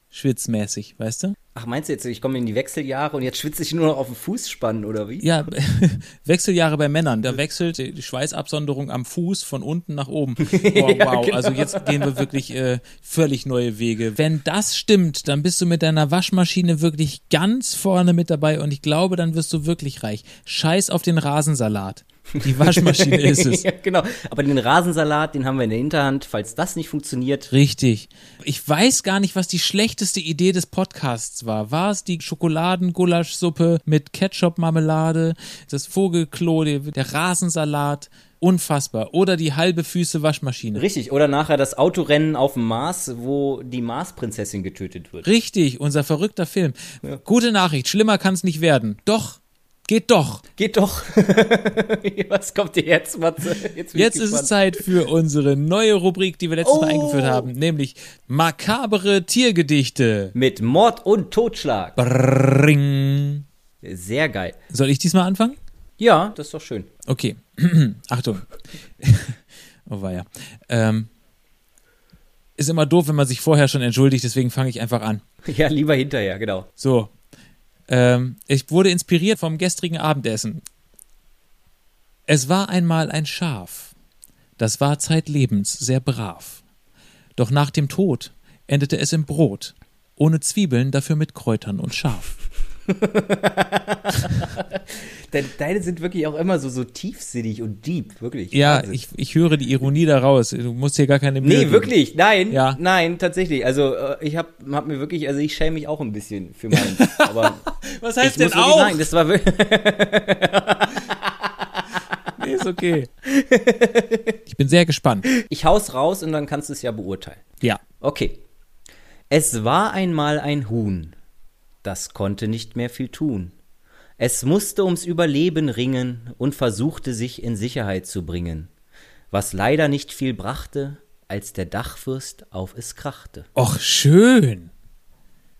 Schwitzmäßig, weißt du? Ach, meinst du jetzt, ich komme in die Wechseljahre und jetzt schwitze ich nur noch auf dem Fußspann oder wie? Ja, Wechseljahre bei Männern. Da wechselt die Schweißabsonderung am Fuß von unten nach oben. Wow, Ja, wow. genau. Also jetzt gehen wir wirklich äh, völlig neue Wege. Wenn das stimmt, dann bist du mit deiner Waschmaschine wirklich ganz vorne mit dabei und ich glaube, dann wirst du wirklich reich. Scheiß auf den Rasensalat. Die Waschmaschine ist es. ja, genau. Aber den Rasensalat, den haben wir in der Hinterhand. Falls das nicht funktioniert, Richtig. Ich weiß gar nicht, was die schlechteste Idee des Podcasts war. War es die Schokoladengulaschsuppe mit Ketchup-Marmelade, das Vogelklo, der, der Rasensalat? Unfassbar. Oder die halbe Füße Waschmaschine. richtig. Oder nachher das Autorennen auf dem Mars, wo die Marsprinzessin getötet wird. Richtig, unser verrückter Film. Gute Nachricht, schlimmer kann es nicht werden. Doch, geht doch. Geht doch. Was kommt dir jetzt, Matze? Jetzt, Jetzt ist es. Zeit für unsere neue Rubrik, die wir letztes Mal Oh. eingeführt haben, nämlich makabere Tiergedichte. Mit Mord und Totschlag. Ring. Sehr geil. Soll ich diesmal anfangen? Ja, das ist doch schön. Okay, Achtung. oh weia. Ähm, ist immer doof, wenn man sich vorher schon entschuldigt, deswegen fange ich einfach an. Ja, lieber hinterher, genau. So. Ähm, ich wurde inspiriert vom gestrigen Abendessen. Es war einmal ein Schaf. Das war zeitlebens sehr brav. Doch nach dem Tod endete es im Brot. Ohne Zwiebeln, dafür mit Kräutern und Schaf. De- Deine sind wirklich auch immer so, so tiefsinnig und deep, wirklich. Ja, Wahnsinn. ich, ich höre die Ironie daraus. Du musst hier gar keine Mühe Nee, geben. wirklich, nein, Ja. nein, tatsächlich. Also äh, ich hab, hab mir wirklich, also ich schäme mich auch ein bisschen für meinen. aber Was heißt denn auch? sagen, das war wirklich. Nee, ist okay. ich bin sehr gespannt. Ich hau's raus und dann kannst du es ja beurteilen. Ja. Okay. Es war einmal ein Huhn, das konnte nicht mehr viel tun. Es musste ums Überleben ringen und versuchte sich in Sicherheit zu bringen, was leider nicht viel brachte, als der Dachfürst auf es krachte. Och, schön.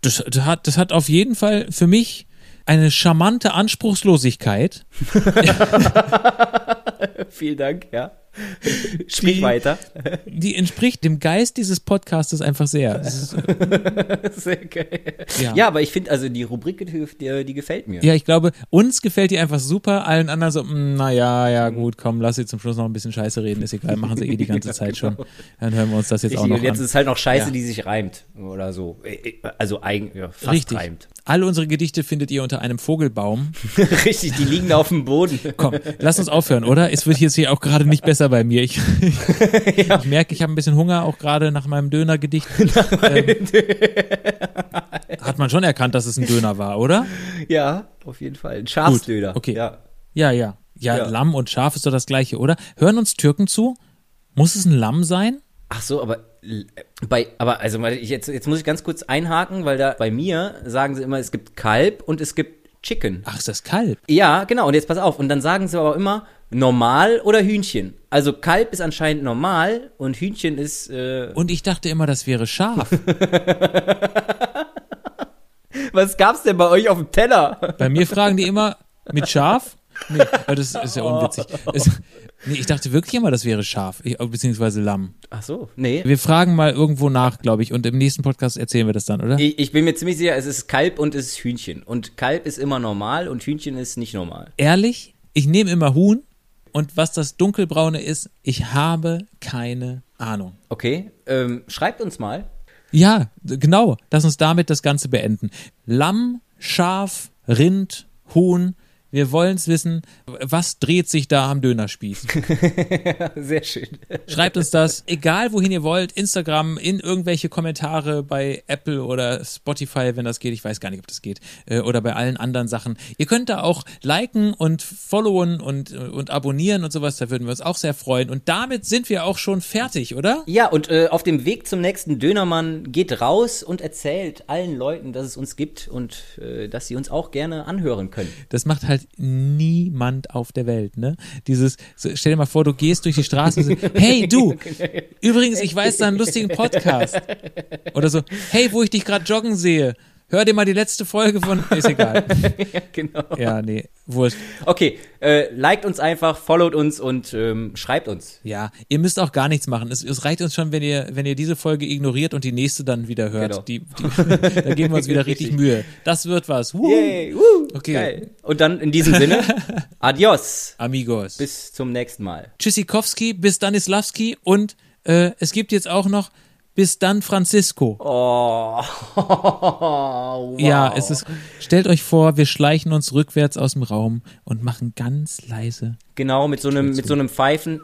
Das, das, hat, das hat auf jeden Fall für mich eine charmante Anspruchslosigkeit. Vielen Dank, ja. Sprich Die- weiter. Die entspricht dem Geist dieses Podcastes einfach sehr. Ist, Sehr geil. Ja. Ja. aber ich finde, also die Rubrik, die, die, gefällt mir. ja, ich glaube, uns gefällt die einfach super, allen anderen so, "Mm, na ja, ja gut, komm, lass sie zum Schluss noch ein bisschen Scheiße reden, ist egal, machen sie eh die ganze Zeit schon. Dann hören wir uns das jetzt auch Richtig, noch und jetzt an. ist halt noch Scheiße, Ja. die sich reimt oder so. Äh, Also eigen, ja, fast Richtig. reimt. Alle unsere Gedichte findet ihr unter einem Vogelbaum. Richtig, die liegen auf dem Boden. Komm, lass uns aufhören, oder? Es wird jetzt hier auch gerade nicht besser bei mir. Ich, ich merke, ich habe ein bisschen Hunger, auch gerade nach meinem Dönergedicht. ähm, hat man schon erkannt, dass es ein Döner war, oder? Ja, auf jeden Fall. Ein Schafsdöner. Gut, okay. Ja. Ja, ja, ja. Ja. Lamm und Schaf ist doch das gleiche, oder? Hören uns Türken zu? Muss es ein Lamm sein? Ach so, aber äh, bei, aber also ich jetzt, jetzt muss ich ganz kurz einhaken, weil da bei mir sagen sie immer, es gibt Kalb und es gibt Chicken. Ach, ist das Kalb? Ja, genau. Und jetzt pass auf. Und dann sagen sie aber immer normal oder Hühnchen. Also Kalb ist anscheinend normal und Hühnchen ist. Äh, Und ich dachte immer, das wäre Schaf. was gab's denn bei euch auf dem Teller? Bei mir fragen die immer, mit Schaf? Nee, das ist ja unwitzig. Es, nee, ich dachte wirklich immer, das wäre Schaf, ich- beziehungsweise Lamm. Ach so, nee. Wir fragen mal irgendwo nach, glaube ich, und im nächsten Podcast erzählen wir das dann, oder? Ich, ich bin mir ziemlich sicher, es ist Kalb und es ist Hühnchen. Und Kalb ist immer normal und Hühnchen ist nicht normal. Ehrlich, ich nehme immer Huhn und was das dunkelbraune ist, ich habe keine Ahnung. Okay, ähm, schreibt uns mal. Ja, genau. Lass uns damit das Ganze beenden. Lamm, Schaf, Rind, Huhn. Wir wollen es wissen. Was dreht sich da am Dönerspieß? Sehr schön. Schreibt uns das, egal wohin ihr wollt, Instagram, in irgendwelche Kommentare bei Apple oder Spotify, wenn das geht. Ich weiß gar nicht, ob das geht. Äh, Oder bei allen anderen Sachen. Ihr könnt da auch liken und followen und, und abonnieren und sowas. Da würden wir uns auch sehr freuen. Und damit sind wir auch schon fertig, oder? Ja, und äh, auf dem Weg zum nächsten Dönermann geht raus und erzählt allen Leuten, dass es uns gibt und äh, dass sie uns auch gerne anhören können. Das macht halt niemand auf der Welt, ne? Dieses, stell dir mal vor, du gehst durch die Straße und so, hey du, übrigens, ich weiß da einen lustigen Podcast. Oder so, hey, wo ich dich gerade joggen sehe, hör dir mal die letzte Folge von, ist egal. Ja, genau. Ja, nee, wurscht. Okay, äh, liked uns einfach, followt uns und ähm, schreibt uns. Ja, ihr müsst auch gar nichts machen. Es, es reicht uns schon, wenn ihr, wenn ihr diese Folge ignoriert und die nächste dann wieder hört. Genau. Die, die, da geben wir uns wieder richtig Richtig. Mühe. Das wird was. Woo. Yay, woo, Okay. geil. Und dann in diesem Sinne, adios. Amigos. Bis zum nächsten Mal. Tschüssikowski, bis Stanislavski und äh, es gibt jetzt auch noch bis dann Francisco. Oh. wow. Ja, es ist. Stellt euch vor, wir schleichen uns rückwärts aus dem Raum und machen ganz leise. Genau, mit so einem, mit so einem Pfeifen.